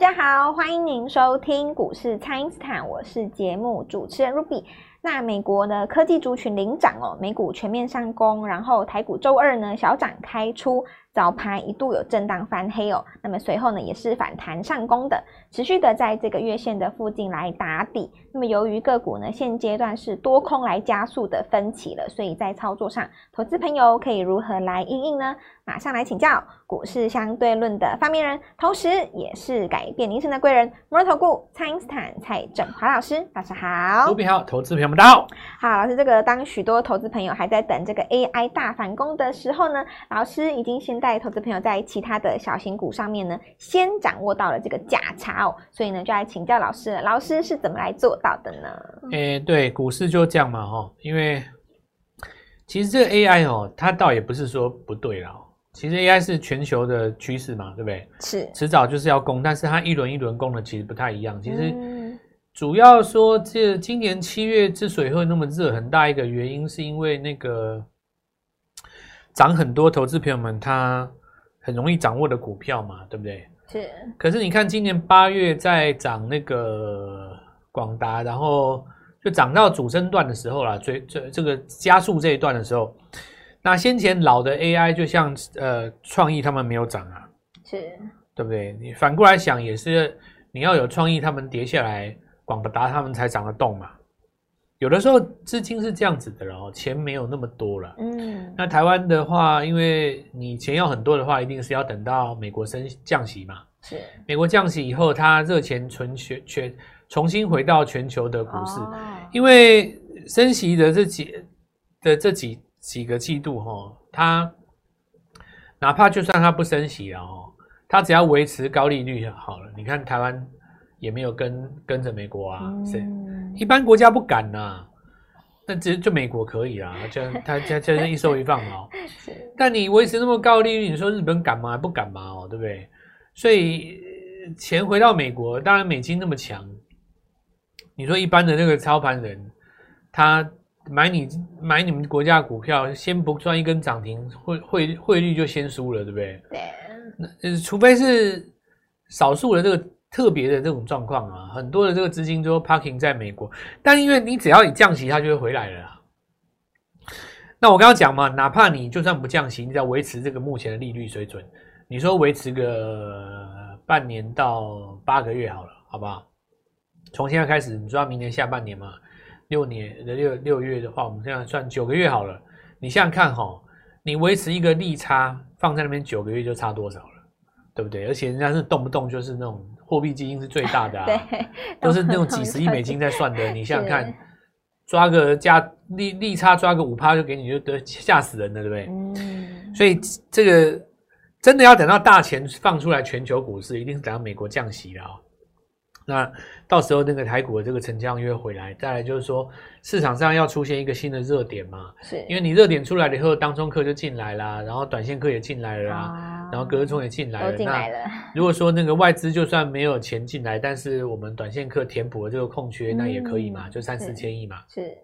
大家好，欢迎您收听股市蔡因斯坦，我是节目主持人 Ruby。那美国的科技族群领涨哦，美股全面上攻，然后台股周二呢小涨开出。早盘一度有震荡翻黑哦，那么随后呢也是反弹上攻的，持续的在这个月线的附近来打底。那么由于个股呢现阶段是多空来加速的分歧了，所以在操作上，投资朋友可以如何来应应呢？马上来请教股市相对论的发明人，同时也是改变人生的贵人——摩尔投顾蔡英斯坦蔡振华老师，老师好。卢比好，投资朋友们到好。好，老师，这个当许多投资朋友还在等这个 AI 大反攻的时候呢，老师已经先。带投资朋友在其他的小型股上面呢，先掌握到了这个价差哦，所以呢，就来请教老师。老师是怎么来做到的呢？诶、欸，对，股市就这样嘛，哈，因为其实这个 AI 哦，它倒也不是说不对啦。其实 AI 是全球的趋势嘛，对不对？是，迟早就是要攻，但是它一轮一轮攻的其实不太一样。其实主要说，这今年七月之所以会那么热，很大一个原因是因为那个。涨很多，投资朋友们他很容易掌握的股票嘛，对不对？是。可是你看，今年八月在涨那个广达，然后就涨到主升段的时候啦，最最这个加速这一段的时候，那先前老的 AI 就像呃创意他们没有涨啊，是对不对？你反过来想也是，你要有创意，他们跌下来，广达他们才涨得动嘛。有的时候资金是这样子的，然后钱没有那么多了。嗯，那台湾的话，因为你钱要很多的话，一定是要等到美国升降息嘛。是，美国降息以后，它热钱存全全重新回到全球的股市。哦，因为升息的这几的这几几个季度哈，它哪怕就算它不升息了哦，它只要维持高利率就好了。你看台湾。也没有跟跟着美国啊，是、嗯，一般国家不敢呐、啊，那只就美国可以啊，就它它就是一收一放哦。但你维持那么高利率，你说日本敢吗？不敢吗？哦，对不对？所以钱回到美国，当然美金那么强，你说一般的那个操盘人，他买你买你们国家的股票，先不赚一根涨停，汇汇汇率就先输了，对不对？对。那除非是少数的这个。特别的这种状况啊，很多的这个资金都 parking 在美国，但因为你只要你降息，它就会回来了啦。那我刚刚讲嘛，哪怕你就算不降息，你只要维持这个目前的利率水准，你说维持个半年到八个月好了，好不好？从现在开始，你说明年下半年嘛，六年的六六月的话，我们这样算九个月好了。你想想看哈，你维持一个利差放在那边九个月就差多少了，对不对？而且人家是动不动就是那种。货币基金是最大的啊，对，都是那种几十亿美金在算的。你想想看，抓个价利利差抓个五趴就给你，就得吓死人了，对不对？嗯。所以这个真的要等到大钱放出来，全球股市一定是等到美国降息了啊。那到时候那个台股的这个成交又会回来，再来就是说市场上要出现一个新的热点嘛，是因为你热点出来了以后，当中客就进来啦，然后短线客也进来了啦，啊，然后隔日冲也进来了，进来了。如果说那个外资就算没有钱进来，但是我们短线客填补了这个空缺，嗯，那也可以嘛，就三四千亿嘛，是。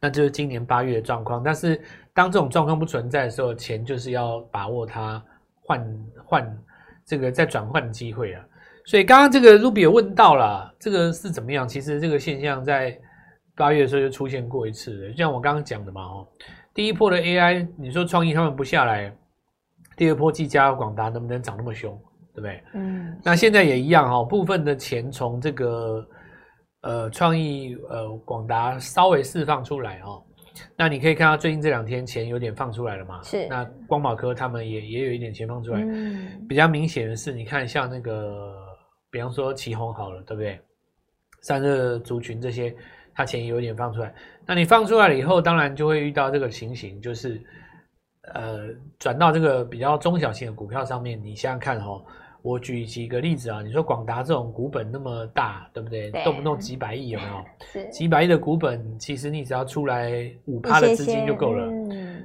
那就是今年八月的状况。但是当这种状况不存在的时候，钱就是要把握它换换这个再转换的机会啊。所以刚刚这个 Ruby 也问到了，这个是怎么样？其实这个现象在八月的时候就出现过一次的，就像我刚刚讲的嘛，哦，第一波的 AI，你说创意他们不下来，第二波技嘉、广达能不能涨那么凶，对不对？嗯。那现在也一样哈，部分的钱从这个呃创意呃广达稍微释放出来哦。那你可以看到最近这两天钱有点放出来了嘛？是。那光宝科他们也也有一点钱放出来，嗯。比较明显的是，你看像那个。比方说奇鋐好了，对不对？散热族群这些，它钱有点放出来。那你放出来了以后，当然就会遇到这个情形，就是呃，转到这个比较中小型的股票上面。你想想看哈、哦，我举几个例子啊。你说广达这种股本那么大，对不对？对动不动几百亿有没有？几百亿的股本，其实你只要出来五趴的资金就够了，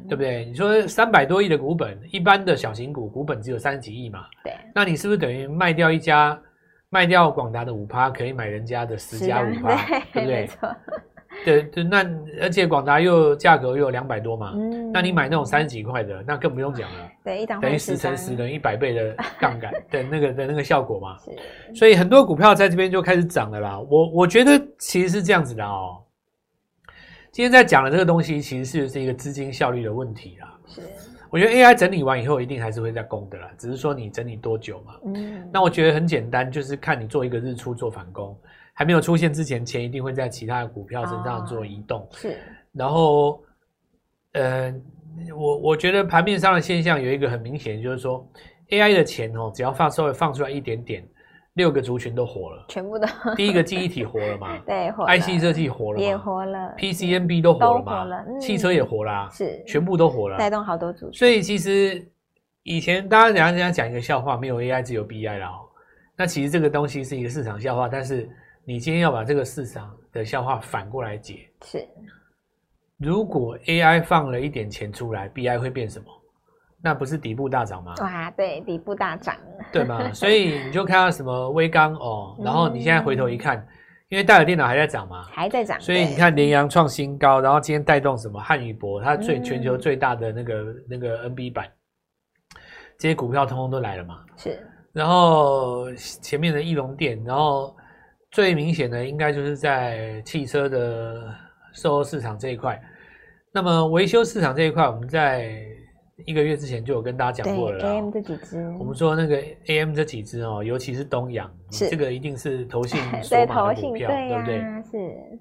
对不对？你说三百多亿的股本，一般的小型股股本只有三十几亿嘛？对。那你是不是等于卖掉一家？卖掉广达的五趴，可以买人家的十加五趴，对不对？对对，那而且广达又价格又有两百多嘛，嗯，那你买那种三十几块的，那更不用讲了。对，一档等于十乘十等于一百倍的杠杆的那个的那个效果嘛。是，所以很多股票在这边就开始涨了啦。我我觉得其实是这样子的哦。今天在讲的这个东西，其实是是一个资金效率的问题啦。是，我觉得 AI 整理完以后，一定还是会再攻的啦，只是说你整理多久嘛。嗯，那我觉得很简单，就是看你做一个日出做反攻，还没有出现之前，钱一定会在其他的股票身上做移动。哦、是，然后，呃。我我觉得盘面上的现象有一个很明显，就是说 AI 的钱哦，只要放稍微放出来一点点，六个族群都活了，全部都。第一个记忆体活了嘛？对，活了。IC 设计活了，也活了。PCNB 都活了嘛？活了。嗯、汽车也活啦、啊，是，全部都活了，带动好多族群。所以其实以前大家讲人家讲一个笑话，没有 AI 只有 BI 了哦。那其实这个东西是一个市场笑话，但是你今天要把这个市场的笑话反过来解，是。如果 AI 放了一点钱出来，BI 会变什么？那不是底部大涨吗？哇，对，底部大涨，对吗？所以你就看到什么微刚哦，然后你现在回头一看，嗯、因为戴尔电脑还在涨嘛，还在涨，所以你看联阳创新高，然后今天带动什么汉语博，它最全球最大的那个、嗯、那个 NB 版，这些股票通通都来了嘛。是，然后前面的翼龙电，然后最明显的应该就是在汽车的。售后市场这一块，那么维修市场这一块，我们在一个月之前就有跟大家讲过了。AM 这几只，我们说那个 AM 这几只哦，尤其是东阳，是这个一定是投信 锁码的股票，对，对不对？是。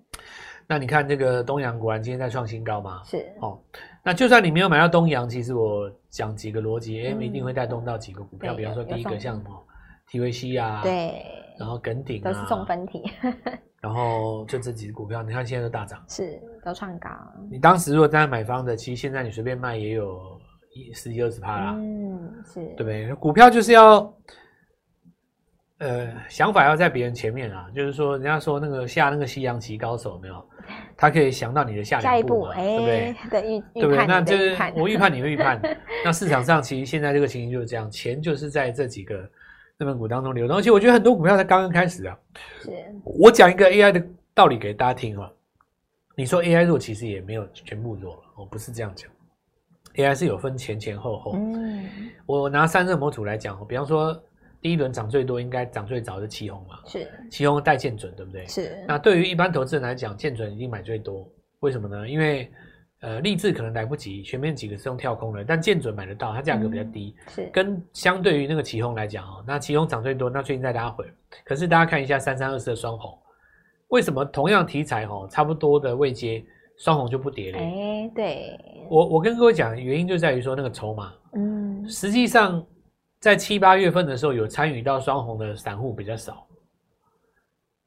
那你看这个东阳，果然今天在创新高嘛？是。哦，那就算你没有买到东阳，其实我讲几个逻辑，AM 一定会带动到几个股票，比方说第一个像什么 TVC 啊，对，然后耿鼎都是送分题。然后就这几只股票，你看现在都大涨，是都创高。你当时如果在买方的，其实现在你随便卖也有一十几二十趴啦。嗯，是对不对？股票就是要，呃，想法要在别人前面啊。就是说，人家说那个下那个西洋棋高手没有，他可以想到你的下一步，对不对？对，不对？那就是我预判，你会预判。那市场上其实现在这个情形就是这样，钱就是在这几个。资本股当中流动，而且我觉得很多股票才刚刚开始啊。是，我讲一个 AI 的道理给大家听啊。你说 AI 弱，其实也没有全部弱了，我不是这样讲。AI 是有分前前后后。嗯。我拿三热模组来讲，比方说第一轮涨最多，应该涨最早是旗红嘛。是。奇鋐带建准，对不对？是。那对于一般投资人来讲，建准一定买最多，为什么呢？因为呃，立志可能来不及，前面几个是用跳空的，但建准买得到，它价格比较低，嗯、是跟相对于那个旗红来讲哦，那奇鋐涨最多，那最近在拉回，可是大家看一下三三二四的双红，为什么同样题材哦，差不多的位阶，双红就不跌了？哎，对，我我跟各位讲，原因就在于说那个筹码，嗯，实际上在七八月份的时候有参与到双红的散户比较少，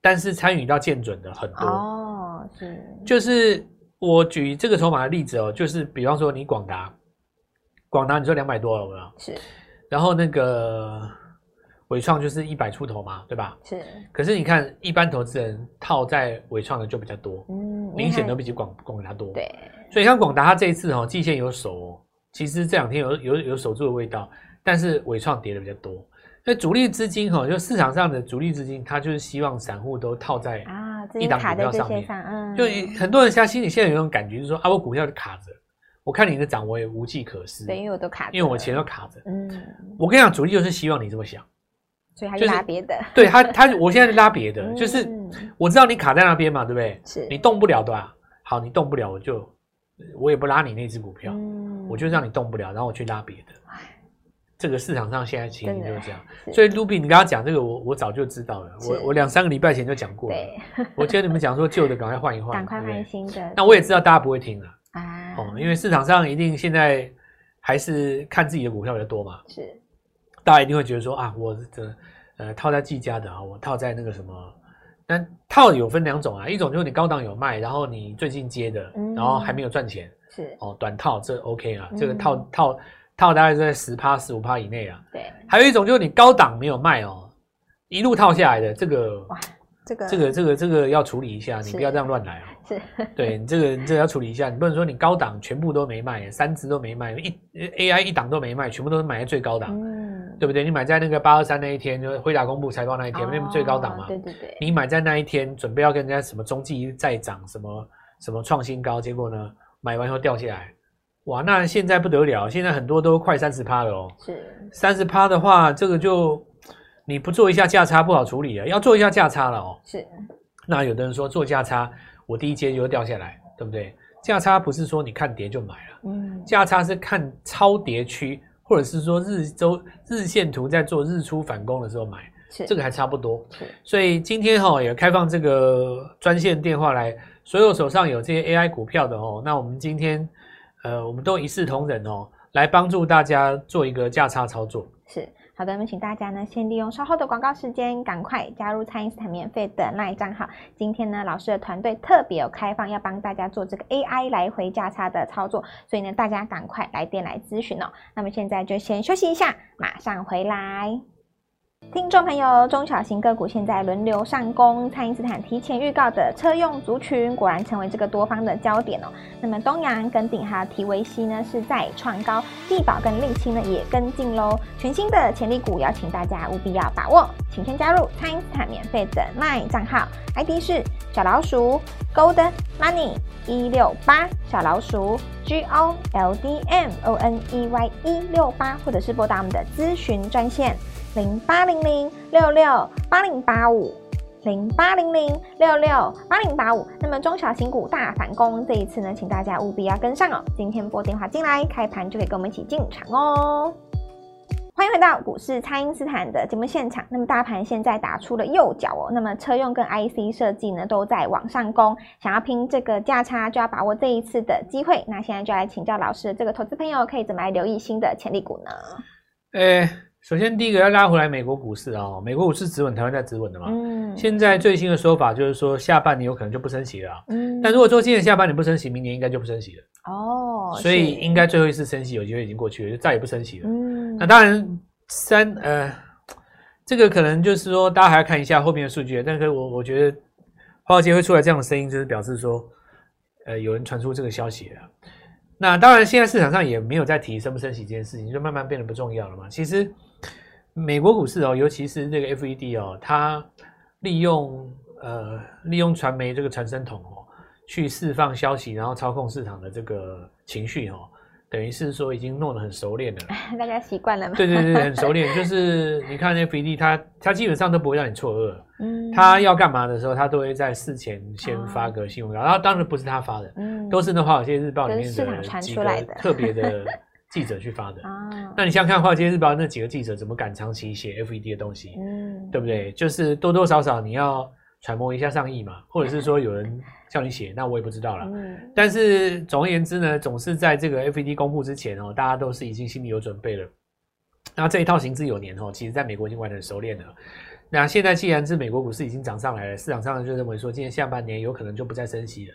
但是参与到建准的很多哦，是，就是。我举这个筹码的例子哦，就是比方说你广达，广达你说两百多了有没有？是。然后那个纬创就是一百出头嘛，对吧？是。可是你看，一般投资人套在伟创的就比较多，嗯，明显都比起广广达多。对。所以像广达它这一次哦，季线有守哦，其实这两天有有有守住的味道，但是伟创跌的比较多。所以主力资金哈，就市场上的主力资金，它就是希望散户都套在啊。一档股票上面，嗯，就很多人现在心里现在有一种感觉，就是说啊，我股票就卡着，我看你的涨，我也无计可施，对，因为我都卡着，因为我钱都卡着，嗯，我跟你讲，主力就是希望你这么想，所以他就拉别的，对他，他我现在拉别的，就是我知道你卡在那边嘛，对不对？是，你动不了的啊？好，你动不了，我就我也不拉你那只股票，我就让你动不了，然后我去拉别的。这个市场上现在情形就是这样，所以 Ruby，你刚刚讲这个，我我早就知道了，我我两三个礼拜前就讲过了。我听你们讲说旧的赶快换一换，赶快换新的。那我也知道大家不会听了啊，哦，因为市场上一定现在还是看自己的股票比较多嘛，是，大家一定会觉得说啊，我这呃套在技嘉的啊，我套在那个什么，但套有分两种啊，一种就是你高档有卖，然后你最近接的，然后还没有赚钱，是。哦，短套这 OK 啊，这个套套。套大概在十趴十五趴以内啊。对，还有一种就是你高档没有卖哦，一路套下来的这个，哇，这个这个这个这个要处理一下，你不要这样乱来啊。是，对你这个你这个要处理一下，你不能说你高档全部都没卖，三只都没卖，一 AI 一档都没卖，全部都是买在最高档，嗯，对不对？你买在那个八二三那一天，就是辉达公布财报那一天，那不最高档嘛？对对对。你买在那一天，准备要跟人家什么中继再涨什么？什么创新高，结果呢买完以后掉下来，哇，那现在不得了，现在很多都快三十趴了哦。是三十趴的话，这个就你不做一下价差不好处理啊，要做一下价差了哦。是，那有的人说做价差，我第一阶就会掉下来，对不对？价差不是说你看跌就买了，嗯，价差是看超跌区，或者是说日周日线图在做日出反攻的时候买，是这个还差不多。是，所以今天哈、哦、也开放这个专线电话来，所有手上有这些 AI 股票的哦，那我们今天呃我们都一视同仁哦，来帮助大家做一个价差操作。是。好的，那么请大家呢，先利用稍后的广告时间，赶快加入蔡英斯坦免费的那一账号。今天呢，老师的团队特别有开放，要帮大家做这个 AI 来回价差的操作，所以呢，大家赶快来电来咨询哦。那么现在就先休息一下，马上回来。听众朋友，中小型个股现在轮流上攻，蔡因斯坦提前预告的车用族群果然成为这个多方的焦点哦。那么东阳跟鼎哈提维西呢是再创高，地保跟丽清呢也跟进喽。全新的潜力股，邀请大家务必要把握，请先加入蔡因斯坦免费的 LINE 账号，ID 是小老鼠 Gold Money 一六八，小老鼠 G O L D M O N E Y 一六八，或者是拨打我们的咨询专线。零八零零六六八零八五，零八零零六六八零八五。那么中小型股大反攻，这一次呢，请大家务必要跟上哦。今天拨电话进来，开盘就可以跟我们一起进场哦。欢迎回到股市，蔡因斯坦的节目现场。那么大盘现在打出了右脚哦。那么车用跟 IC 设计呢，都在往上攻。想要拼这个价差，就要把握这一次的机会。那现在就来请教老师，这个投资朋友可以怎么来留意新的潜力股呢？诶首先，第一个要拉回来美国股市啊、哦，美国股市止稳，台湾在止稳的嘛。嗯。现在最新的说法就是说，下半年有可能就不升息了。嗯。但如果说今年下半年不升息，明年应该就不升息了。哦。所以应该最后一次升息有机会已经过去了，就再也不升息了。嗯。那当然，三呃，这个可能就是说，大家还要看一下后面的数据。但是我我觉得，华尔街会出来这样的声音，就是表示说，呃，有人传出这个消息了。那当然，现在市场上也没有在提升不升息这件事情，就慢慢变得不重要了嘛。其实。美国股市哦，尤其是这个 FED 哦，它利用呃利用传媒这个传声筒哦，去释放消息，然后操控市场的这个情绪哦，等于是说已经弄得很熟练了。大家习惯了吗？对对对，很熟练。就是你看 FED，它它基本上都不会让你错愕。嗯。它要干嘛的时候，它都会在事前先发个新闻稿，然后当然不是他发的，嗯，都是那华尔街日报里面的几个特别的。记者去发的啊，那你想想看《华尔街日报》那几个记者怎么敢长期写 FED 的东西？嗯，对不对？就是多多少少你要揣摩一下上意嘛，或者是说有人叫你写，那我也不知道了。嗯，但是总而言之呢，总是在这个 FED 公布之前哦，大家都是已经心里有准备了。那这一套行之有年哦，其实在美国已经玩得很熟练了。那现在既然是美国股市已经涨上来了，市场上就认为说今年下半年有可能就不再升息了。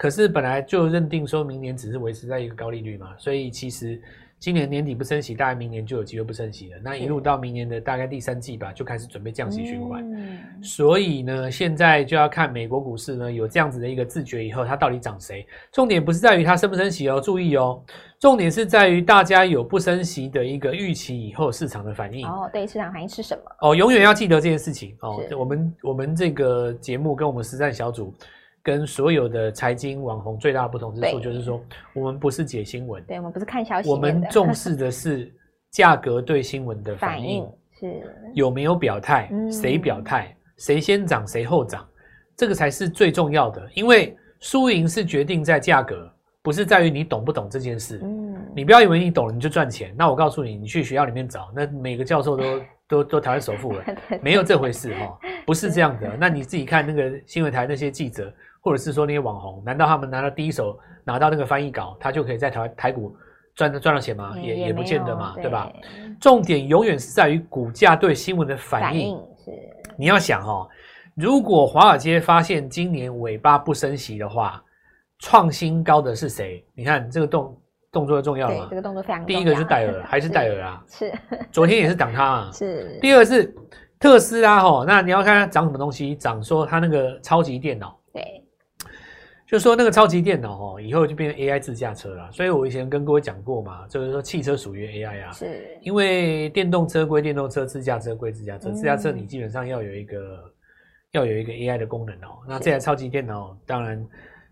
可是本来就认定说明年只是维持在一个高利率嘛，所以其实今年年底不升息，大概明年就有机会不升息了。那一路到明年的大概第三季吧，就开始准备降息循环。嗯。所以呢，现在就要看美国股市呢有这样子的一个自觉以后，它到底涨谁？重点不是在于它升不升息哦，注意哦，重点是在于大家有不升息的一个预期以后市场的反应。哦，对，市场反应是什么？哦，永远要记得这件事情哦。我们我们这个节目跟我们实战小组。跟所有的财经网红最大的不同之处，就是说，我们不是解新闻，对，我们不是看消息，我们重视的是价格对新闻的反应，是。有没有表态，谁表态，谁先涨谁后涨，这个才是最重要的，因为输赢是决定在价格，不是在于你懂不懂这件事。嗯，你不要以为你懂了你就赚钱，那我告诉你，你去学校里面找，那每个教授都都都台湾首富了，没有这回事哈，不是这样的。那你自己看那个新闻台那些记者。或者是说那些网红，难道他们拿到第一手拿到那个翻译稿，他就可以在台台股赚赚到钱吗？也也，也不见得嘛，对，对吧？重点永远是在于股价对新闻的反应。是，你要想哦，如果华尔街发现今年尾巴不升息的话，创新高的是谁？你看这个动动作重要吗？这个动作非常重要。第一个是戴尔，还是戴尔啊？是，昨天也是涨它啊。是。第二是特斯拉哈，那你要看它涨什么东西？涨说它那个超级电脑。对。就说那个超级电脑哦，以后就变成 AI 自驾车了。所以我以前跟各位讲过嘛，就是说汽车属于 AI 啊，是因为电动车归电动车，自驾车归自驾车。自驾车你基本上要有一个要有一个 AI 的功能哦。那这台超级电脑当然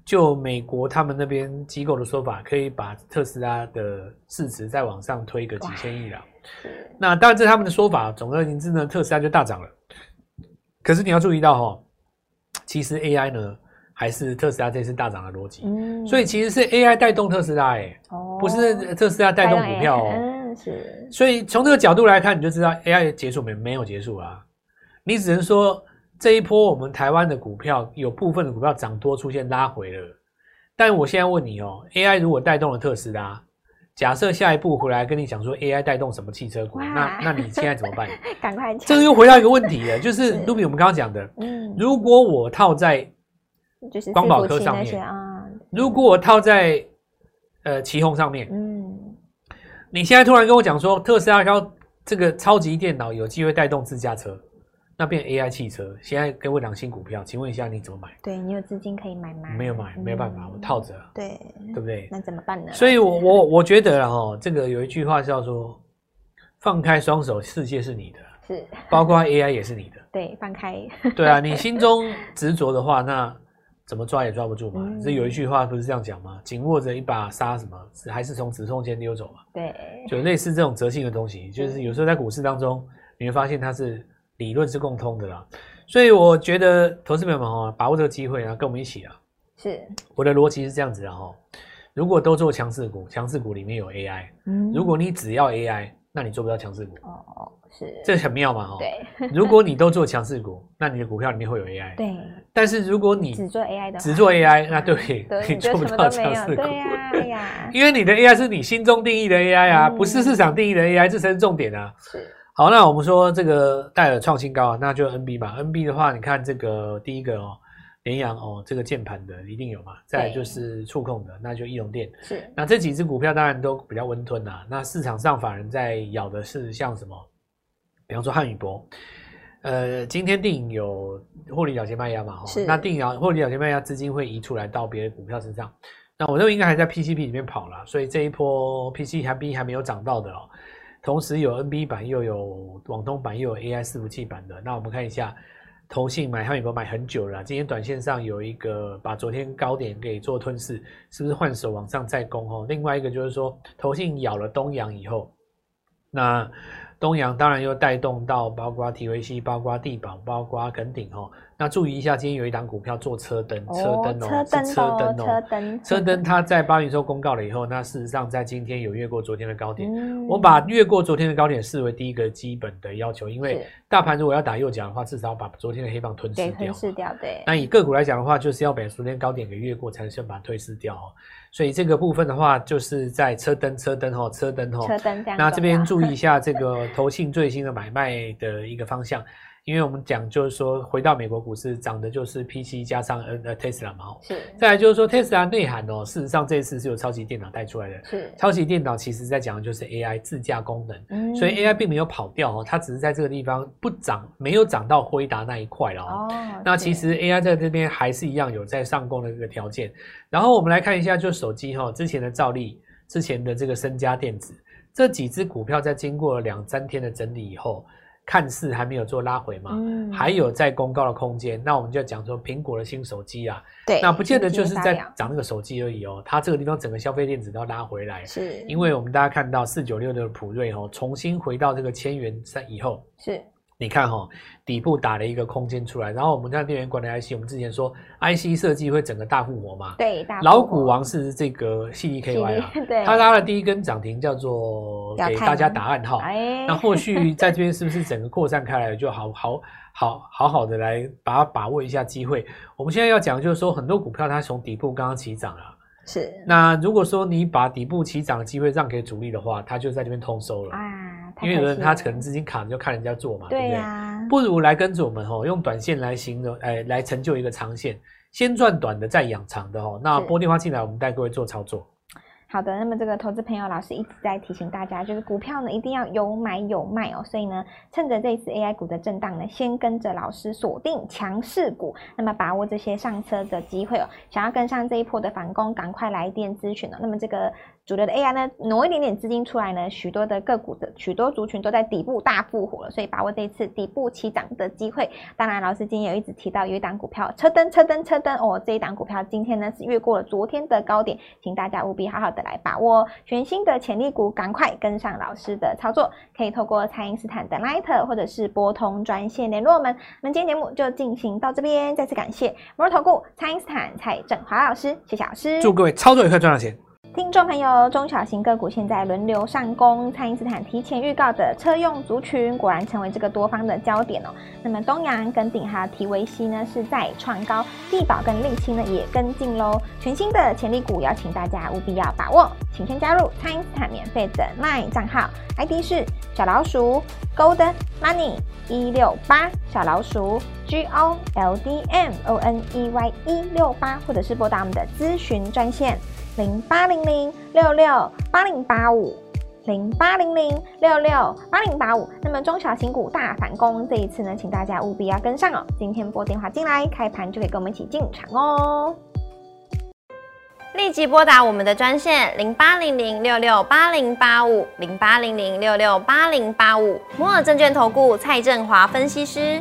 就美国他们那边机构的说法，可以把特斯拉的市值再往上推个几千亿了。那当然这是他们的说法，总而言之呢，特斯拉就大涨了。可是你要注意到哈、哦，其实 AI 呢还是特斯拉这次大涨的逻辑。嗯，所以其实是 AI 带动特斯拉，哎，哦，不是特斯拉带动股票哦。嗯，是。所以从这个角度来看，你就知道 AI 结束没？没有结束啊。你只能说。这一波我们台湾的股票有部分的股票涨多出现拉回了，但我现在问你哦，AI 如果带动了特斯拉，假设下一步回来跟你讲说 AI 带动什么汽车股，那那你现在怎么办？赶快。这个又回到一个问题了，就是 Ruby 我们刚刚讲的，嗯，如果我套在就是光宝科上面啊，如果我套在呃旗宏上面，嗯，你现在突然跟我讲说特斯拉高这个超级电脑有机会带动自驾车。那变 AI 汽车，现在给我两新股票，请问一下你怎么买？对，你有资金可以买吗？没有买，没有办法，嗯、我套着。对，对不对？那怎么办呢？所以我，我我我觉得哈，这个有一句话叫做“放开双手，世界是你的 ”，是，包括 AI 也是你的。对，放开。对啊，你心中执着的话，那怎么抓也抓不住嘛。这、嗯、有一句话不是这样讲吗？紧握着一把沙，什么还是从指缝间溜走嘛？对，就类似这种折性的东西，就是有时候在股市当中，你会发现它是。理论是共通的啦，所以我觉得投资朋友们哦，把握这个机会啊，跟我们一起啊。是，我的逻辑是这样子的哈。如果都做强势股，强势股里面有 AI，嗯，如果你只要 AI，那你做不到强势股。哦，是，这很妙嘛哈。对，如果你都做强势股，那你的股票里面会有 AI。对，但是如果你只做 AI 的，只做 AI，那对，你做不到强势股。对呀，对呀，因为你的 AI 是你心中定义的 AI 啊，不是市场定义的 AI，这才是重点啊。是。好，那我们说这个戴尔创新高啊，那就 NB 嘛。NB 的话，你看这个第一个哦，联阳哦，这个键盘的一定有嘛。再来就是触控的，那就易隆电。是。那这几只股票当然都比较温吞呐。那市场上法人在咬的是像什么？比方说汉语博，呃，今天电影有获利了结卖压嘛？是。那电影获利了结卖压资金会移出来到别的股票身上。那我认为应该还在 PCP 里面跑了，所以这一波 PCB 还还没有涨到的哦。同时有 NB 版，又有网通版，又有 AI 伺服器版的。那我们看一下，投信买他们有没有买很久了？今天短线上有一个把昨天高点给做吞噬，是不是换手往上再攻？哦，另外一个就是说，投信咬了东阳以后，那。东阳当然又带动到包括 TVC，包括地保，包括耿鼎哦。那注意一下，今天有一档股票做车灯，车灯哦，是车灯哦，车灯。车灯 它在八月初公告了以后，那事实上在今天有越过昨天的高点。嗯、我把越过昨天的高点视为第一个基本的要求，因为大盘如果要打右脚的话，至少要把昨天的黑棒吞噬掉。吞噬掉，对。那以个股来讲的话，就是要把昨天高点给越过，才能先把它吞噬掉。所以这个部分的话，就是在车灯、车灯哈、车灯哈。车灯。那这边注意一下 这个投信最新的买卖的一个方向。因为我们讲就是说，回到美国股市涨的就是 PC 加上呃 Tesla 嘛，是。再来就是说 Tesla 内涵哦，事实上这一次是由超级电脑带出来的。是。超级电脑其实在讲的就是 AI 自驾功能，嗯。所以 AI 并没有跑掉哦，它只是在这个地方不涨，没有涨到辉达那一块了哦。那其实 AI 在这边还是一样有在上攻的这个条件。然后我们来看一下，就手机哈，之前的兆利，之前的这个升佳电子这几只股票，在经过了两三天的整理以后。看似还没有做拉回嘛，嗯，还有在公告的空间。那我们就讲说苹果的新手机啊，对，那不见得就是在涨那个手机而已哦。它这个地方整个消费电子都要拉回来，是，因为我们大家看到四九六的普瑞哦，重新回到这个千元三以后，是。你看哈、哦，底部打了一个空间出来，然后我们看电源管理 IC，我们之前说 IC 设计会整个大复活嘛？对，大老股王是这个 CDKY 啊，对，他拉了第一根涨停，叫做给大家打暗号。那后续在这边是不是整个扩散开来，就好好好好好的来把它把握一下机会？我们现在要讲就是说，很多股票它从底部刚刚起涨了。是，那如果说你把底部起涨的机会让给主力的话，它就在这边通收了啊。因为有人他可能资金卡就看人家做嘛，对呀，对不如来跟着我们吼，用短线来形容，哎，来成就一个长线，先赚短的再养长的吼。那拨电话进来，我们带各位做操作。好的，那么这个投资朋友老师一直在提醒大家，就是股票呢一定要有买有卖哦。所以呢，趁着这一次 AI 股的震荡呢，先跟着老师锁定强势股，那么把握这些上车的机会哦。想要跟上这一波的反攻，赶快来电咨询了。那么这个。主流的 AI 呢，挪一点点资金出来呢，许多的个股的许多族群都在底部大复活了，所以把握这一次底部起涨的机会。当然，老师今天有一直提到有一档股票车灯车灯车灯哦，这一档股票今天呢是越过了昨天的高点，请大家务必好好的来把握全新的潜力股，赶快跟上老师的操作，可以透过蔡因斯坦的 Line 或者是拨通专线联络我们。那今天节目就进行到这边，再次感谢摩尔投顾蔡因斯坦蔡振华老师，谢谢老师，祝各位操作愉快，赚到钱。听众朋友，中小型个股现在轮流上攻，蔡因斯坦提前预告的车用族群果然成为这个多方的焦点哦。那么东阳、跟鼎还有提维西呢是在创高，地保跟丽清呢也跟进喽。全新的潜力股，邀请大家务必要把握，请先加入蔡因斯坦免费的 LINE 账号，ID 是小老鼠 Gold Money 一六八，小老鼠 G O L D M O N E Y 一六八，或者是拨打我们的咨询专线。零八零零六六八零八五，零八零零六六八零八五。那么中小型股大反攻，这一次呢，请大家务必要跟上哦。今天拨电话进来，开盘就可以跟我们一起进场哦。立即拨打我们的专线零八零零六六八零八五，零八零零六六八零八五。摩尔证券投顾蔡振华分析师。